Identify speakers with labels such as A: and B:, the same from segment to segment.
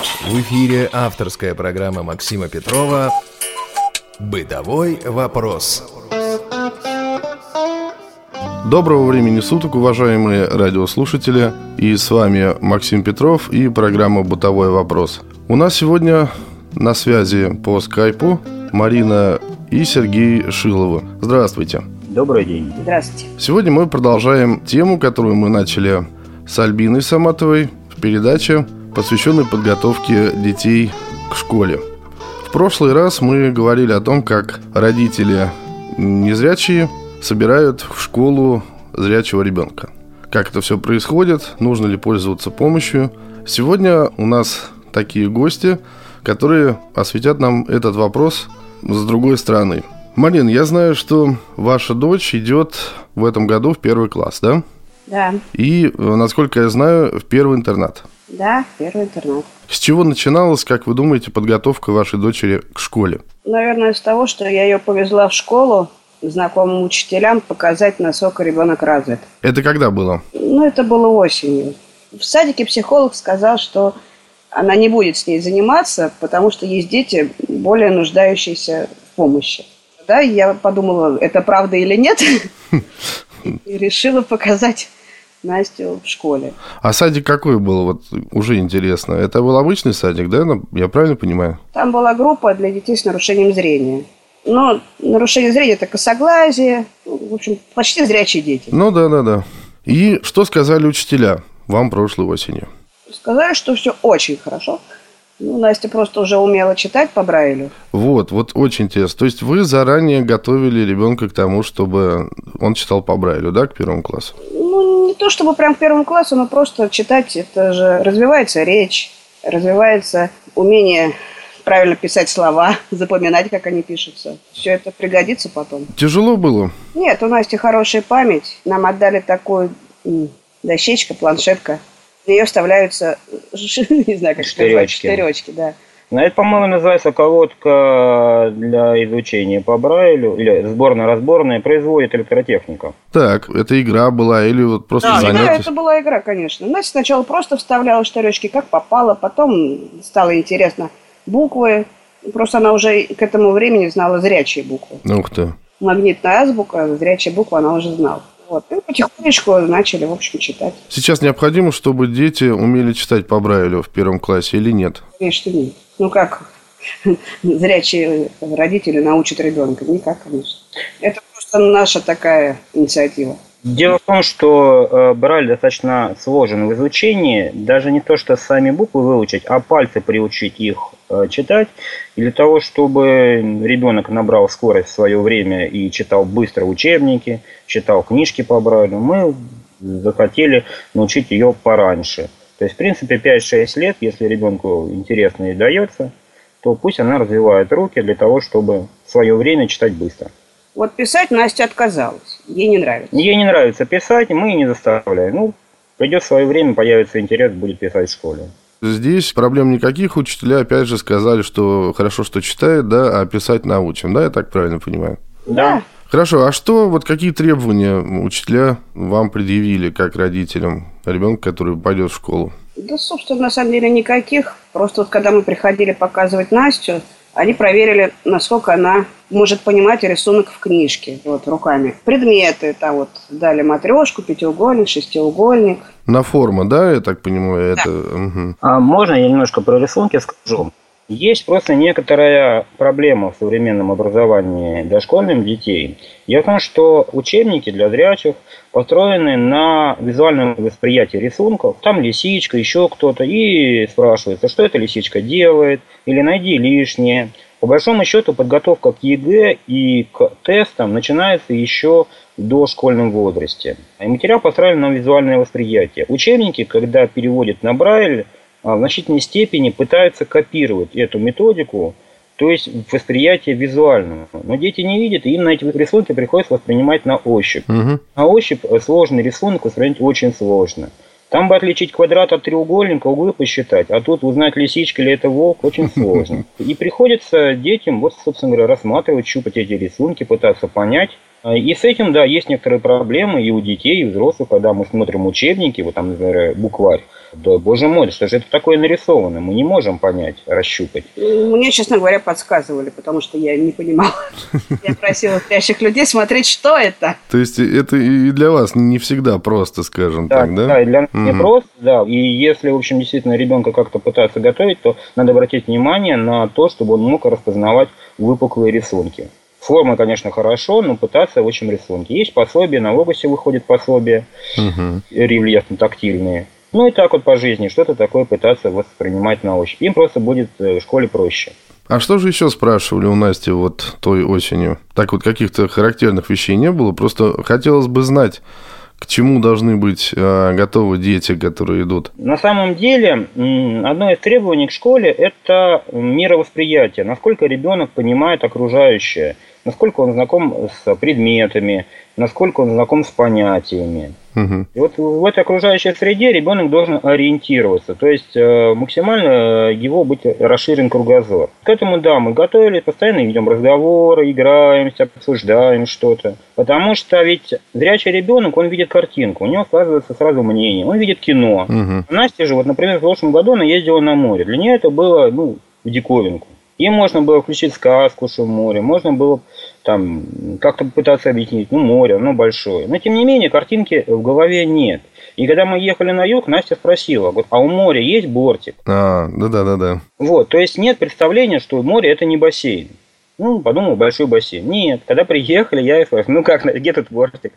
A: В эфире авторская программа Максима Петрова «Бытовой вопрос».
B: Доброго времени суток, уважаемые радиослушатели. И с вами Максим Петров и программа «Бытовой вопрос». У нас сегодня на связи по скайпу Марина и Сергей Шиловы. Здравствуйте.
C: Добрый день.
D: Здравствуйте.
B: Сегодня мы продолжаем тему, которую мы начали с Альбиной Саматовой в передаче посвященный подготовке детей к школе. В прошлый раз мы говорили о том, как родители незрячие собирают в школу зрячего ребенка. Как это все происходит, нужно ли пользоваться помощью. Сегодня у нас такие гости, которые осветят нам этот вопрос с другой стороны. Марин, я знаю, что ваша дочь идет в этом году в первый класс, да?
D: Да.
B: И, насколько я знаю, в первый интернат.
D: Да, первый интернат.
B: С чего начиналась, как вы думаете, подготовка вашей дочери к школе?
D: Наверное, с того, что я ее повезла в школу знакомым учителям показать, насколько ребенок развит.
B: Это когда было?
D: Ну, это было осенью. В садике психолог сказал, что она не будет с ней заниматься, потому что есть дети, более нуждающиеся в помощи. Да, я подумала, это правда или нет, и решила показать Настю в школе.
B: А садик какой был? Вот уже интересно. Это был обычный садик, да? Ну, я правильно понимаю?
D: Там была группа для детей с нарушением зрения. Но нарушение зрения – это косоглазие, в общем, почти зрячие дети.
B: Ну да, да, да. И что сказали учителя вам прошлой осенью?
D: Сказали, что все очень хорошо. Ну, Настя просто уже умела читать по Брайлю.
B: Вот, вот очень интересно. То есть вы заранее готовили ребенка к тому, чтобы он читал по Брайлю, да, к первому классу?
D: Ну, не то чтобы прям к первому классу, но просто читать, это же развивается речь, развивается умение правильно писать слова, запоминать, как они пишутся. Все это пригодится потом.
B: Тяжело было?
D: Нет, у Насти хорошая память. Нам отдали такую дощечка, планшетка. В нее вставляются, не знаю, как
C: штыречки.
D: назвать, штыречки, да.
C: Ну, это, по-моему, называется колодка для изучения по Брайлю, или сборно-разборная, производит электротехника.
B: Так, это игра была или вот просто
D: да,
B: занятие?
D: Да, это была игра, конечно. Настя сначала просто вставляла штыречки, как попало, потом стало интересно буквы. Просто она уже к этому времени знала зрячие буквы.
B: Ух ты.
D: Магнитная азбука, зрячая буква она уже знала. Вот. И потихонечку начали, в общем, читать.
B: Сейчас необходимо, чтобы дети умели читать по Брайлю в первом классе или нет?
D: Конечно, нет. Ну как зрячие родители научат ребенка? Никак, конечно. Это просто наша такая инициатива.
C: Дело в том, что э, Брайль достаточно сложен в изучении. Даже не то, что сами буквы выучить, а пальцы приучить их э, читать. И для того, чтобы ребенок набрал скорость в свое время и читал быстро учебники, читал книжки по Брайлю, мы захотели научить ее пораньше. То есть, в принципе, 5-6 лет, если ребенку интересно и дается, то пусть она развивает руки для того, чтобы в свое время читать быстро.
D: Вот писать Настя отказалась. Ей не нравится.
C: Ей не нравится писать, мы не заставляем. Ну, придет свое время, появится интерес, будет писать в школе.
B: Здесь проблем никаких. Учителя, опять же, сказали, что хорошо, что читает, да, а писать научим, да, я так правильно понимаю?
C: Да.
B: Хорошо, а что, вот какие требования учителя вам предъявили, как родителям ребенка, который пойдет в школу?
D: Да, собственно, на самом деле никаких. Просто вот когда мы приходили показывать Настю, они проверили, насколько она может понимать рисунок в книжке, вот, руками. Предметы, там вот, дали матрешку, пятиугольник, шестиугольник.
B: На форма, да, я так понимаю,
D: Да.
B: это... Угу.
C: А можно я немножко про рисунки скажу? Есть просто некоторая проблема в современном образовании дошкольных детей. Дело в том, что учебники для зрячих построены на визуальном восприятии рисунков. Там лисичка, еще кто-то. И спрашивается, что эта лисичка делает, или найди лишнее. По большому счету подготовка к ЕГЭ и к тестам начинается еще в дошкольном возрасте. И материал построен на визуальное восприятие. Учебники, когда переводят на Брайль, в значительной степени пытаются копировать эту методику, то есть восприятие визуального. Но дети не видят, и им на эти рисунки приходится воспринимать на ощупь.
B: Угу.
C: На ощупь э, сложный рисунок воспринять очень сложно. Там бы отличить квадрат от треугольника, углы посчитать, а тут узнать, лисичка или это волк, очень сложно. И приходится детям, вот, собственно говоря, рассматривать, щупать эти рисунки, пытаться понять, А, и с этим, да, есть некоторые проблемы и у детей, и у взрослых, когда мы смотрим учебники, вот там, например, букварь. Да, боже мой, что же это такое нарисовано? Мы не можем понять, расщупать.
D: Мне, честно говоря, подсказывали, потому что я не понимала. Я просила спящих людей смотреть, что это.
B: То есть это и для вас не всегда просто, скажем
C: да,
B: так, да?
C: Да, для нас не просто, да. И если, в общем, действительно ребенка как-то пытаться готовить, то надо обратить внимание на то, чтобы он мог распознавать выпуклые рисунки. Форма, конечно, хорошо, но пытаться в общем рисунке. Есть пособие, на Логосе выходит пособие, угу. рельефно-тактильные. Ну и так вот по жизни, что-то такое пытаться воспринимать на ощупь. Им просто будет э, в школе проще.
B: А что же еще спрашивали у Насти вот той осенью? Так вот каких-то характерных вещей не было, просто хотелось бы знать, к чему должны быть э, готовы дети, которые идут?
C: На самом деле, одно из требований к школе – это мировосприятие, насколько ребенок понимает окружающее – насколько он знаком с предметами, насколько он знаком с понятиями. Угу. И вот в этой окружающей среде ребенок должен ориентироваться, то есть э, максимально его быть расширен кругозор. К этому, да, мы готовили, постоянно ведем разговоры, играемся, обсуждаем что-то. Потому что ведь зрячий ребенок, он видит картинку, у него складывается сразу мнение, он видит кино. Угу. Настя же, вот, например, в прошлом году она ездила на море. Для нее это было, ну, в диковинку. Им можно было включить сказку, что море, можно было там как-то пытаться объяснить, ну, море, оно большое. Но, тем не менее, картинки в голове нет. И когда мы ехали на юг, Настя спросила, а у моря есть бортик?
B: А, да-да-да-да.
C: Вот, то есть нет представления, что море это не бассейн. Ну, подумал, большой бассейн. Нет, когда приехали, я и спрашиваю, ну как, где тут бортик?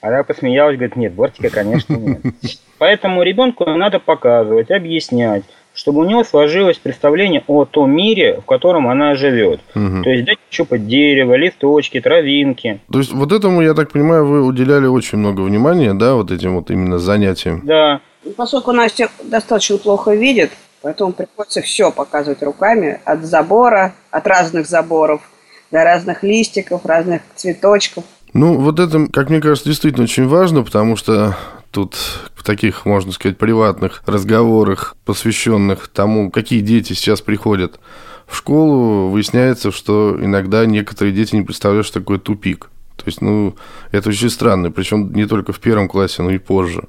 C: Она посмеялась, говорит, нет, бортика, конечно, нет. Поэтому ребенку надо показывать, объяснять, чтобы у него сложилось представление о том мире, в котором она живет. Угу. То есть дать щупать дерево, листочки, травинки.
B: То есть вот этому, я так понимаю, вы уделяли очень много внимания, да, вот этим вот именно занятиям?
C: Да.
D: Поскольку Настя достаточно плохо видит, поэтому приходится все показывать руками, от забора, от разных заборов, до разных листиков, разных цветочков.
B: Ну, вот это, как мне кажется, действительно очень важно, потому что тут в таких, можно сказать, приватных разговорах, посвященных тому, какие дети сейчас приходят в школу, выясняется, что иногда некоторые дети не представляют, что такое тупик. То есть, ну, это очень странно, причем не только в первом классе, но и позже.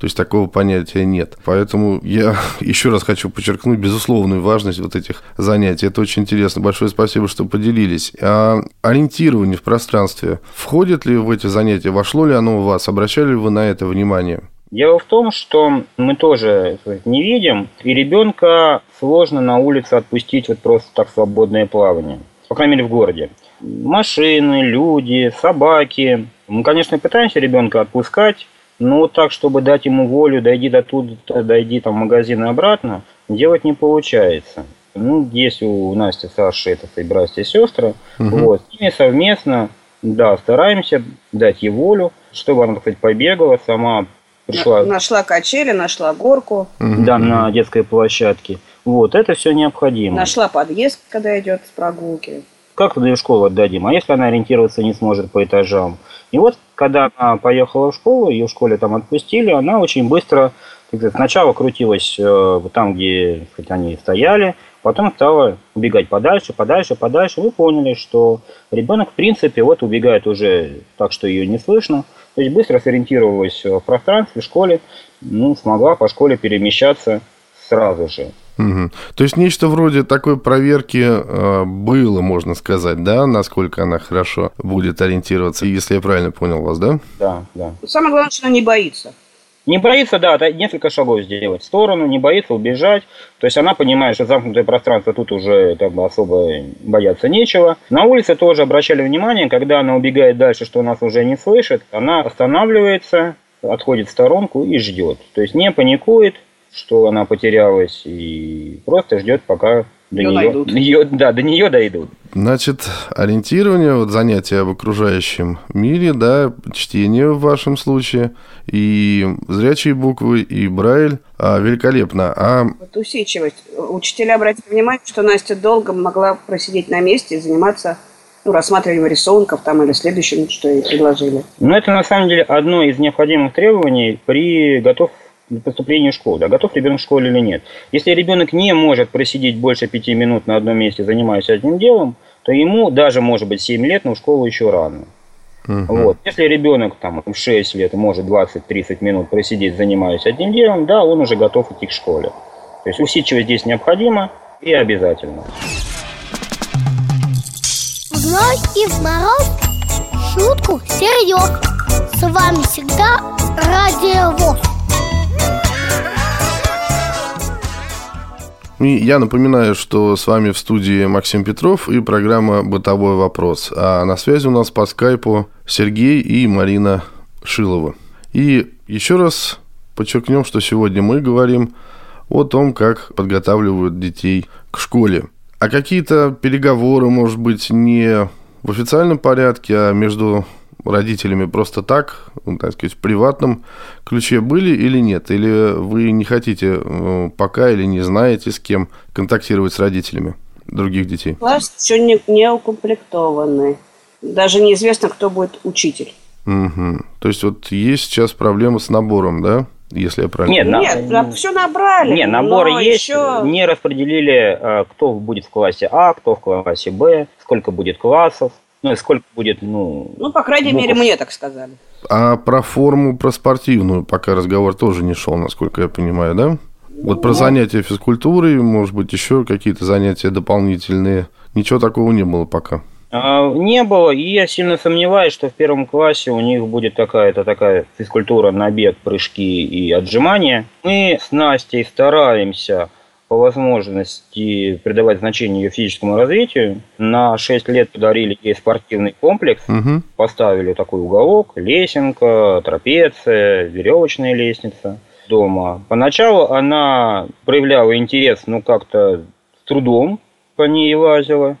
B: То есть такого понятия нет. Поэтому я еще раз хочу подчеркнуть безусловную важность вот этих занятий. Это очень интересно. Большое спасибо, что поделились. А ориентирование в пространстве входит ли в эти занятия? Вошло ли оно у вас? Обращали ли вы на это внимание?
C: Дело в том, что мы тоже не видим, и ребенка сложно на улице отпустить вот просто так свободное плавание. По крайней мере, в городе. Машины, люди, собаки. Мы, конечно, пытаемся ребенка отпускать, но вот так, чтобы дать ему волю, дойди до туда, дойди там в магазин и обратно, делать не получается. Ну, есть у Насти, Саши, это и братья и сестры. Угу. Вот, с ними совместно, да, стараемся дать ей волю, чтобы она, сказать, побегала сама,
D: пришла... Нашла качели, нашла горку.
C: Угу. Да, на детской площадке. Вот, это все необходимо.
D: Нашла подъезд, когда идет с прогулки.
C: Как туда в школу отдадим? А если она ориентироваться не сможет по этажам? И вот, когда она поехала в школу, ее в школе там отпустили, она очень быстро, сказать, сначала крутилась э, там, где сказать, они стояли, потом стала убегать подальше, подальше, подальше. Вы поняли, что ребенок, в принципе, вот убегает уже так, что ее не слышно. То есть быстро сориентировалась в пространстве, в школе, ну, смогла по школе перемещаться сразу же.
B: Угу. То есть нечто вроде такой проверки э, было, можно сказать, да, насколько она хорошо будет ориентироваться, если я правильно понял вас, да?
C: Да, да.
D: Самое главное, что она не боится.
C: Не боится, да, несколько шагов сделать в сторону, не боится убежать. То есть она понимает, что замкнутое пространство тут уже как бы особо бояться нечего. На улице тоже обращали внимание, когда она убегает дальше, что нас уже не слышит, она останавливается, отходит в сторонку и ждет. То есть не паникует, что она потерялась, и просто ждет, пока до ее, нее, до нее, да, до нее дойдут.
B: Значит, ориентирование, вот занятия об окружающем мире, да, чтение в вашем случае, и зрячие буквы, и Брайль, а, великолепно. А...
D: Вот усидчивость. Учителя обратили внимание, что Настя долго могла просидеть на месте и заниматься ну, рассматриванием рисунков там или следующим, что ей предложили.
C: Ну, это на самом деле одно из необходимых требований при готов поступлению в школу, да, готов ребенок в школе или нет. Если ребенок не может просидеть больше пяти минут на одном месте, занимаясь одним делом, то ему даже, может быть, 7 лет, но в школу еще рано. Угу. Вот. Если ребенок там в 6 лет может 20-30 минут просидеть, занимаясь одним делом, да, он уже готов идти к школе. То есть усидчивость здесь необходима и обязательно.
E: В зной и в мороз шутку серьез. С вами всегда Радио ВОЗ.
B: И я напоминаю, что с вами в студии Максим Петров и программа «Бытовой вопрос». А на связи у нас по скайпу Сергей и Марина Шилова. И еще раз подчеркнем, что сегодня мы говорим о том, как подготавливают детей к школе. А какие-то переговоры, может быть, не в официальном порядке, а между родителями просто так, ну, так сказать, в приватном ключе были или нет? Или вы не хотите э, пока или не знаете, с кем контактировать с родителями других детей?
D: Класс еще не, не укомплектованный. Даже неизвестно, кто будет учитель.
B: Угу. То есть вот есть сейчас проблема с набором, да? Если я правильно
C: Нет,
D: Нет, на... все набрали.
C: Нет, набор есть, еще... не распределили, э, кто будет в классе А, кто в классе Б, сколько будет классов. Ну, сколько будет, ну...
D: Ну, по крайней букв. мере, мне так сказали.
B: А про форму, про спортивную пока разговор тоже не шел, насколько я понимаю, да? Вот ну, про занятия физкультурой, может быть, еще какие-то занятия дополнительные. Ничего такого не было пока.
C: А, не было, и я сильно сомневаюсь, что в первом классе у них будет такая-то такая физкультура, набег, прыжки и отжимания. Мы с Настей стараемся по возможности придавать значение ее физическому развитию. На 6 лет подарили ей спортивный комплекс, угу. поставили такой уголок, лесенка, трапеция, веревочная лестница дома. Поначалу она проявляла интерес, ну, как-то с трудом по ней лазила.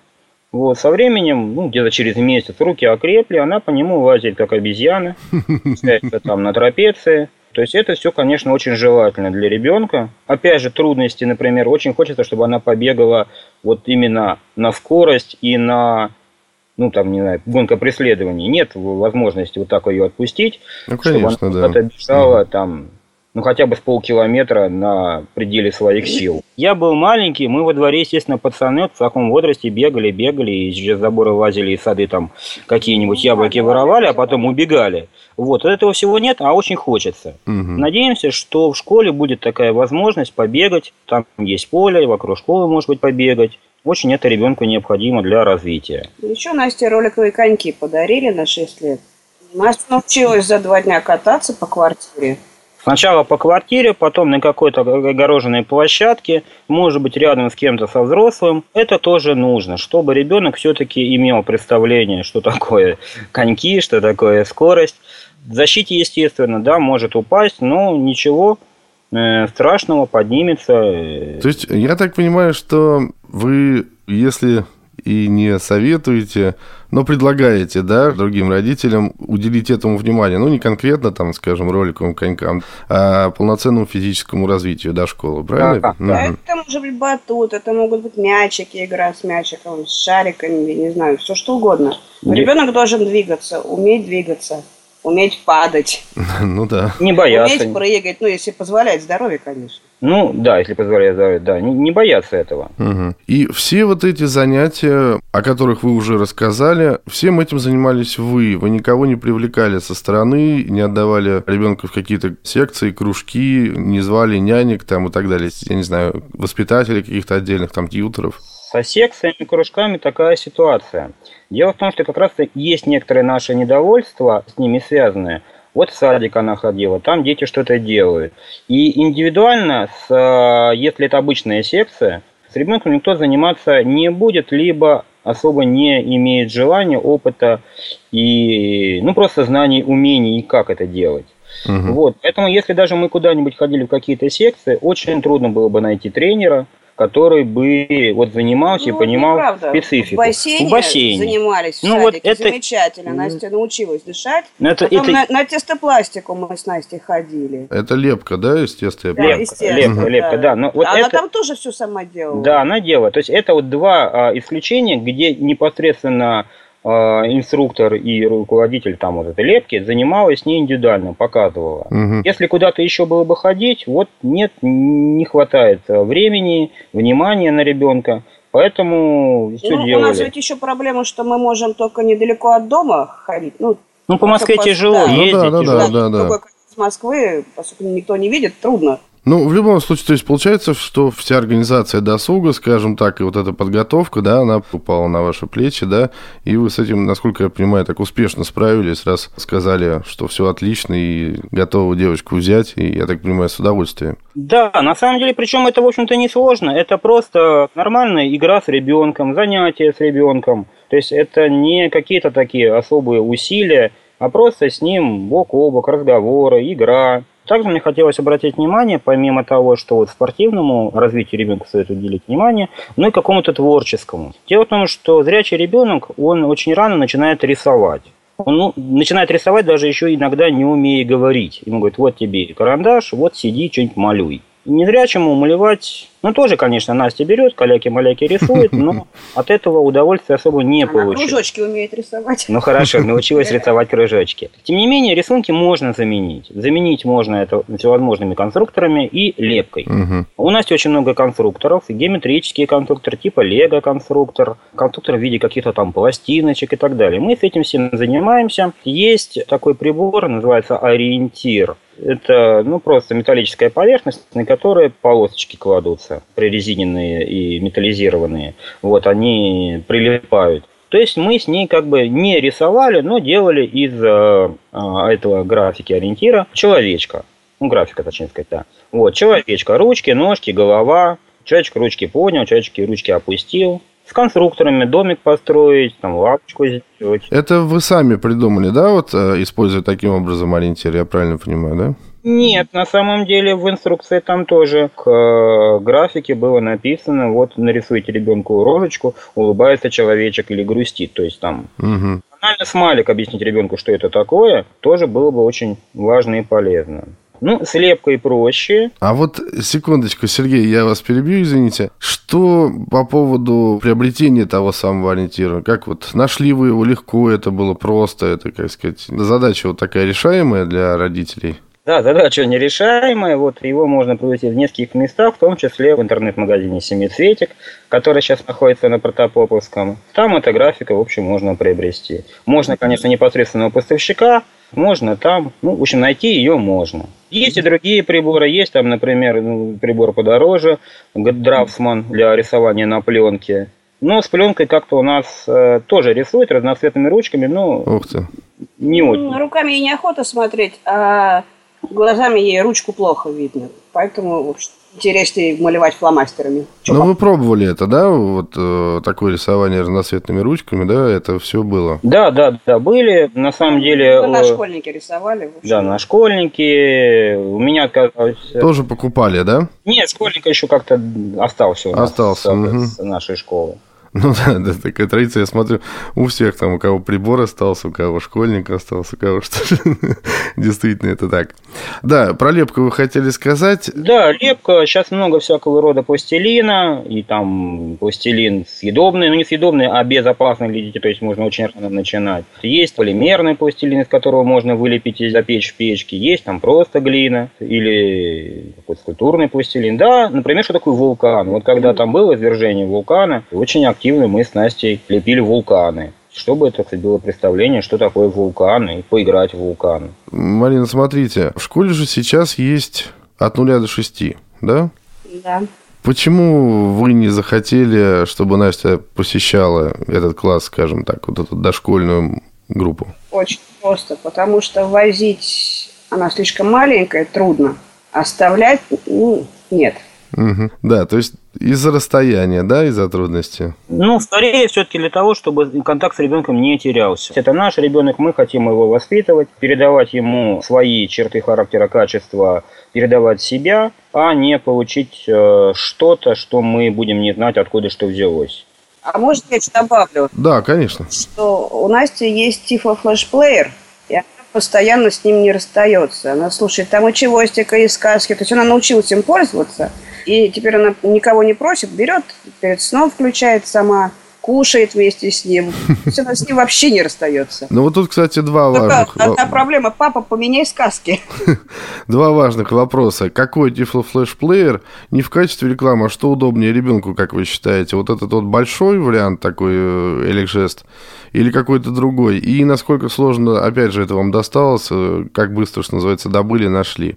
C: Вот, со временем, ну, где-то через месяц руки окрепли, она по нему лазит, как обезьяна, там на трапеции. То есть это все, конечно, очень желательно для ребенка. Опять же, трудности, например, очень хочется, чтобы она побегала вот именно на скорость и на ну, там, не знаю, гонка преследований. Нет возможности вот так ее отпустить,
B: ну, конечно,
C: чтобы она да. бежала там ну хотя бы с полкилометра на пределе своих сил. Я был маленький, мы во дворе, естественно, пацаны в таком возрасте бегали, бегали, и через заборы лазили, из сады там какие-нибудь яблоки воровали, а потом убегали. Вот, этого всего нет, а очень хочется. Угу. Надеемся, что в школе будет такая возможность побегать, там есть поле, вокруг школы, может быть, побегать. Очень это ребенку необходимо для развития.
D: Еще Насте роликовые коньки подарили на 6 лет. Настя научилась за два дня кататься по квартире.
C: Сначала по квартире, потом на какой-то огороженной площадке, может быть рядом с кем-то со взрослым. Это тоже нужно, чтобы ребенок все-таки имел представление, что такое коньки, что такое скорость. В защите, естественно, да, может упасть, но ничего э, страшного, поднимется.
B: То есть, я так понимаю, что вы, если и не советуете, но предлагаете, да, другим родителям уделить этому внимание, ну, не конкретно, там, скажем, роликовым конькам, а полноценному физическому развитию до школы, правильно? Да,
D: да. Угу. Это может быть батут, это могут быть мячики, игра с мячиком, с шариками, я не знаю, все что угодно. Но ребенок должен двигаться, уметь двигаться уметь падать.
B: Ну да.
C: Не бояться.
D: Уметь прыгать, ну, если позволяет здоровье, конечно.
C: Ну, да, если позволяет здоровье, да. Не, не бояться этого.
B: Угу. И все вот эти занятия, о которых вы уже рассказали, всем этим занимались вы. Вы никого не привлекали со стороны, не отдавали ребенка в какие-то секции, кружки, не звали нянек там и так далее. Я не знаю, воспитателей каких-то отдельных там тьютеров.
C: Со секциями, кружками такая ситуация. Дело в том, что как раз есть некоторые наши недовольства с ними связанные. Вот в садик она ходила, там дети что-то делают. И индивидуально, с, э, если это обычная секция, с ребенком никто заниматься не будет, либо особо не имеет желания, опыта и ну просто знаний, умений, как это делать. Угу. Вот. Поэтому, если даже мы куда-нибудь ходили в какие-то секции, очень трудно было бы найти тренера, который бы вот занимался ну, и понимал неправда. специфику.
D: В бассейне, в бассейне. занимались ну, вот это... замечательно. Настя научилась дышать. Ну, это, Потом это... На, на тестопластику мы с Настей ходили.
B: Это лепка, да, естественно?
C: Да, лепка, естественно, лепка, лепка, да. Но вот
D: она
C: это...
D: там тоже все сама делала.
C: Да, она делала. То есть это вот два а, исключения, где непосредственно а, инструктор и руководитель там вот этой лепки занималась не индивидуально, показывала. Угу. Если куда-то еще было бы ходить, вот нет, не хватает времени, внимания на ребенка. Поэтому все ну, делали.
D: У нас ведь еще проблема, что мы можем только недалеко от дома ходить, ну,
C: Ну, по Москве тяжело
D: да.
B: Ну
C: ездить.
B: да, да,
C: тяжело.
B: да, да, да.
D: Москвы, поскольку никто не видит, трудно.
B: Ну, в любом случае, то есть получается, что вся организация досуга, скажем так, и вот эта подготовка, да, она упала на ваши плечи, да, и вы с этим, насколько я понимаю, так успешно справились, раз сказали, что все отлично и готовы девочку взять, и, я так понимаю, с удовольствием.
C: Да, на самом деле, причем это, в общем-то, не сложно. Это просто нормальная игра с ребенком, занятие с ребенком. То есть это не какие-то такие особые усилия, а просто с ним бок о бок, разговоры, игра. Также мне хотелось обратить внимание, помимо того, что вот спортивному развитию ребенка стоит уделить внимание, но и какому-то творческому. Дело в том, что зрячий ребенок, он очень рано начинает рисовать. Он ну, начинает рисовать даже еще иногда не умея говорить. Ему говорят, вот тебе карандаш, вот сиди, что-нибудь малюй. Незрячему малевать, ну тоже, конечно, Настя берет, каляки-маляки рисует, но от этого удовольствия особо не
D: Она
C: получит.
D: кружочки умеет рисовать.
C: Ну хорошо, научилась рисовать кружочки. Тем не менее, рисунки можно заменить. Заменить можно это всевозможными конструкторами и лепкой.
B: Мгм.
C: У Насти очень много конструкторов, геометрические конструкторы, типа лего-конструктор, конструктор в виде каких-то там пластиночек и так далее. Мы с этим всем занимаемся. Есть такой прибор, называется ориентир. Это ну, просто металлическая поверхность, на которой полосочки кладутся, прорезиненные и металлизированные. Вот, они прилипают. То есть мы с ней как бы не рисовали, но делали из э, э, этого графики ориентира человечка. Ну, графика, точнее сказать, да. Вот, человечка, ручки, ножки, голова. Человечек ручки поднял, человечек ручки опустил. С конструкторами домик построить, там лапочку сделать.
B: Это вы сами придумали, да, вот, э, используя таким образом ориентир, я правильно понимаю, да?
C: Нет, на самом деле в инструкции там тоже к э, графике было написано, вот нарисуйте ребенку рожечку, улыбается человечек или грустит. То есть там
B: Мгм.
C: банально смайлик объяснить ребенку, что это такое, тоже было бы очень важно и полезно. Ну, с лепкой проще.
B: А вот секундочку, Сергей, я вас перебью, извините. Что по поводу приобретения того самого ориентира? Как вот нашли вы его легко, это было просто, это, как сказать, задача вот такая решаемая для родителей?
C: Да, задача нерешаемая. Вот его можно привезти в нескольких местах, в том числе в интернет-магазине «Семицветик», который сейчас находится на Протопоповском. Там эта графика, в общем, можно приобрести. Можно, конечно, непосредственно у поставщика, можно там, ну, в общем, найти ее можно. Есть и другие приборы, есть там, например, ну, прибор подороже, Драфтсман для рисования на пленке. Но с пленкой как-то у нас э, тоже рисуют разноцветными ручками, но
B: Ух ты.
C: не очень.
D: Ну, Руками ей неохота смотреть, а глазами ей ручку плохо видно. Поэтому интереснее малевать фломастерами. Чё
B: Ну, вы пробовали это, да? Вот э, такое рисование разноцветными ручками, да? Это все было.
C: Да, да, да, были. На самом деле...
D: На
C: э,
D: школьники рисовали. в общем.
C: Да, на школьники. У меня оказалось...
B: Тоже покупали, да?
C: Нет, школьника еще как-то остался у нас
B: Остался,
C: с,
B: мгм.
C: с нашей школы.
B: Ну да, да, такая традиция, я смотрю, у всех там, у кого прибор остался, у кого школьник остался, у кого что Действительно, это так. Да, про лепку вы хотели сказать.
C: Да, лепка. Сейчас много всякого рода пластилина. И там пластилин съедобный. Ну, не съедобный, а безопасный для детей. То есть можно очень рано начинать. Есть полимерный пластилин, из которого можно вылепить и запечь в печке. Есть там просто глина. Или какой-то скульптурный пластилин. Да, например, что такое вулкан. Вот когда там было извержение вулкана, очень активно мы с Настей лепили вулканы. Чтобы это, кстати, было представление, что такое вулкан, и поиграть в вулкан.
B: Марина, смотрите, в школе же сейчас есть от нуля до шести, да?
D: Да.
B: Почему вы не захотели, чтобы Настя посещала этот класс, скажем так, вот эту дошкольную группу?
D: Очень просто, потому что возить она слишком маленькая, трудно. Оставлять, ну, нет.
B: Мгм. Да, то есть из-за расстояния, да, из-за трудности.
C: Ну, скорее все-таки для того, чтобы контакт с ребенком не терялся. Это наш ребенок, мы хотим его воспитывать, передавать ему свои черты характера, качества, передавать себя, а не получить э, что-то, что мы будем не знать, откуда что взялось.
D: А может, я что добавлю,
B: Да, конечно.
D: что у Насти есть тифа флешплеер, и она постоянно с ним не расстается. Она слушает там и чевостика, и сказки. То есть она научилась им пользоваться, и теперь она никого не просит, берет, перед сном включает сама кушает вместе с ним. То есть она с ним вообще не расстается.
B: Ну вот тут, кстати, два важных...
D: Одна проблема. Папа, поменяй сказки.
B: Два важных вопроса. Какой Player не в качестве рекламы, а что удобнее ребенку, как вы считаете? Вот этот вот большой вариант такой Эликжест или какой-то другой? И насколько сложно, опять же, это вам досталось? э, Как быстро, что называется, добыли, нашли?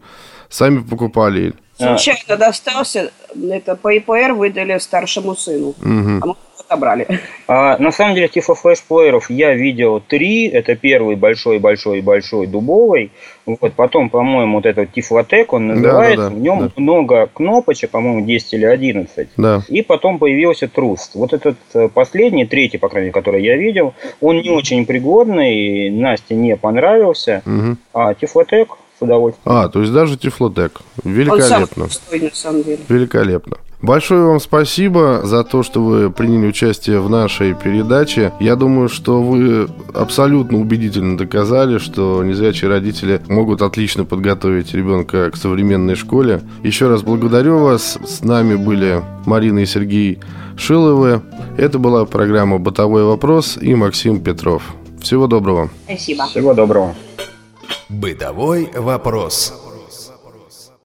B: Сами покупали?
D: Случайно достался. Это по ИПР выдали старшему сыну. А мы отобрали.
C: А, на самом деле Tiflo Flash плееров я видел три. Это первый большой-большой-большой дубовый. Вот, потом, по-моему, вот этот Tiflotec, он называется.
B: да,
C: в нем
B: да.
C: много кнопочек, по-моему, 10 или 11.
B: Да.
C: И потом появился Trust. Вот этот э, последний, третий, по крайней мере, который я видел, он не очень пригодный, Насте не понравился.
B: Мгм.
C: А Tiflotec с удовольствием.
B: А, то есть даже Тифлотек.
D: Он сам
B: Великолепно.
D: пустой, на самом деле.
B: Великолепно. Большое вам спасибо за то, что вы приняли участие в нашей передаче. Я думаю, что вы абсолютно убедительно доказали, что незрячие родители могут отлично подготовить ребенка к современной школе. Еще раз благодарю вас. С нами были Марина и Сергей Шиловы. Это была программа «Бытовой вопрос» и Максим Петров. Всего доброго.
D: Спасибо.
C: Всего доброго.
A: Бытовой вопрос.